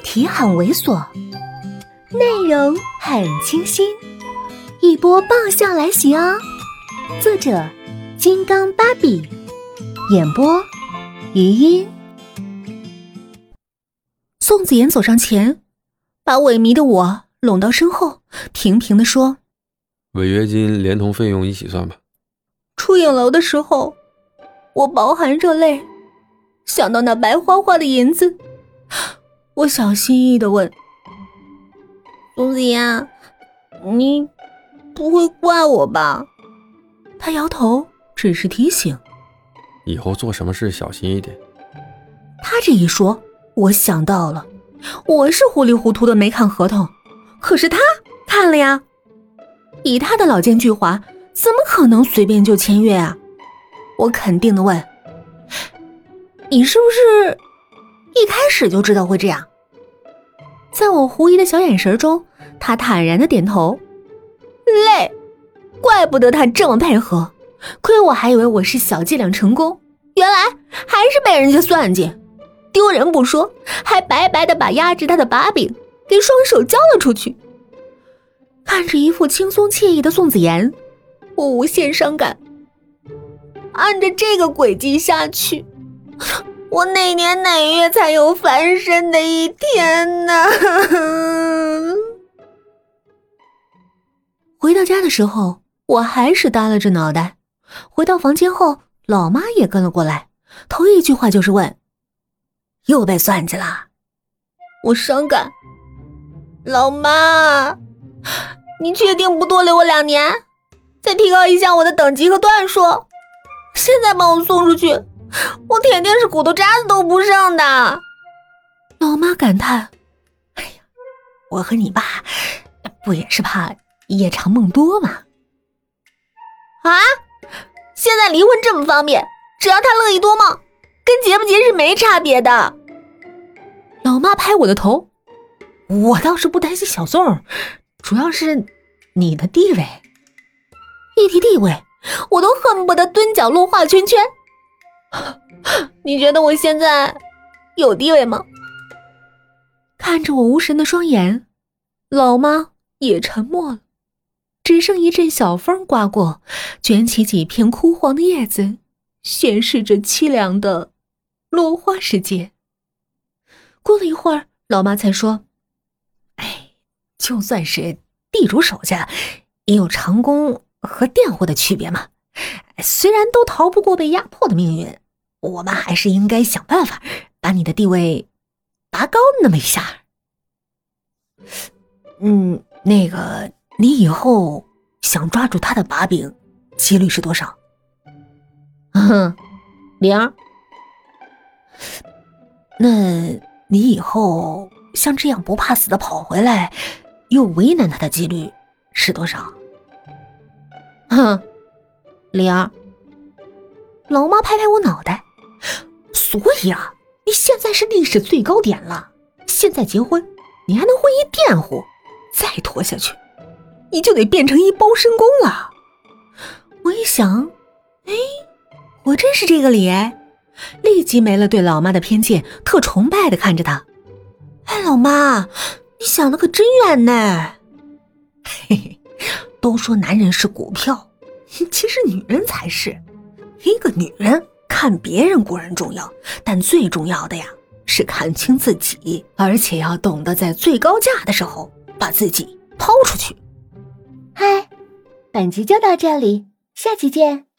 题很猥琐，内容很清新，一波爆笑来袭哦！作者：金刚芭比，演播：余音。宋子妍走上前，把萎靡的我拢到身后，平平的说：“违约金连同费用一起算吧。”出影楼的时候，我饱含热泪，想到那白花花的银子。我小心翼翼的问：“宋子妍，你不会怪我吧？”他摇头，只是提醒：“以后做什么事小心一点。”他这一说，我想到了，我是糊里糊涂的没看合同，可是他看了呀。以他的老奸巨猾，怎么可能随便就签约啊？我肯定的问：“你是不是一开始就知道会这样？”在我狐疑的小眼神中，他坦然的点头。累，怪不得他这么配合，亏我还以为我是小伎俩成功，原来还是被人家算计，丢人不说，还白白的把压制他的把柄给双手交了出去。看着一副轻松惬意的宋子妍，我无限伤感。按着这个轨迹下去。我哪年哪月才有翻身的一天呢？回到家的时候，我还是耷拉着脑袋。回到房间后，老妈也跟了过来，头一句话就是问：“又被算计了？”我伤感。老妈，你确定不多留我两年，再提高一下我的等级和段数？现在把我送出去。我铁定是骨头渣子都不剩的，老妈感叹：“哎呀，我和你爸不也是怕夜长梦多吗？”啊，现在离婚这么方便，只要他乐意多梦，跟结不结是没差别的。老妈拍我的头，我倒是不担心小宋，主要是你的地位。一提地位，我都恨不得蹲角落画圈圈。你觉得我现在有地位吗？看着我无神的双眼，老妈也沉默了，只剩一阵小风刮过，卷起几片枯黄的叶子，显示着凄凉的落花时节。过了一会儿，老妈才说：“哎，就算是地主手下，也有长工和佃户的区别嘛。虽然都逃不过被压迫的命运。”我们还是应该想办法把你的地位拔高那么一下。嗯，那个，你以后想抓住他的把柄，几率是多少？哼，零。那你以后像这样不怕死的跑回来，又为难他的几率是多少？哼，零。老妈拍拍我脑袋。所以啊，你现在是历史最高点了。现在结婚，你还能混一佃户，再拖下去，你就得变成一包身工了。我一想，哎，我真是这个理哎，立即没了对老妈的偏见，特崇拜的看着她。哎，老妈，你想的可真远呢。嘿嘿，都说男人是股票，其实女人才是。一个女人。看别人固然重要，但最重要的呀是看清自己，而且要懂得在最高价的时候把自己抛出去。嗨，本集就到这里，下期见。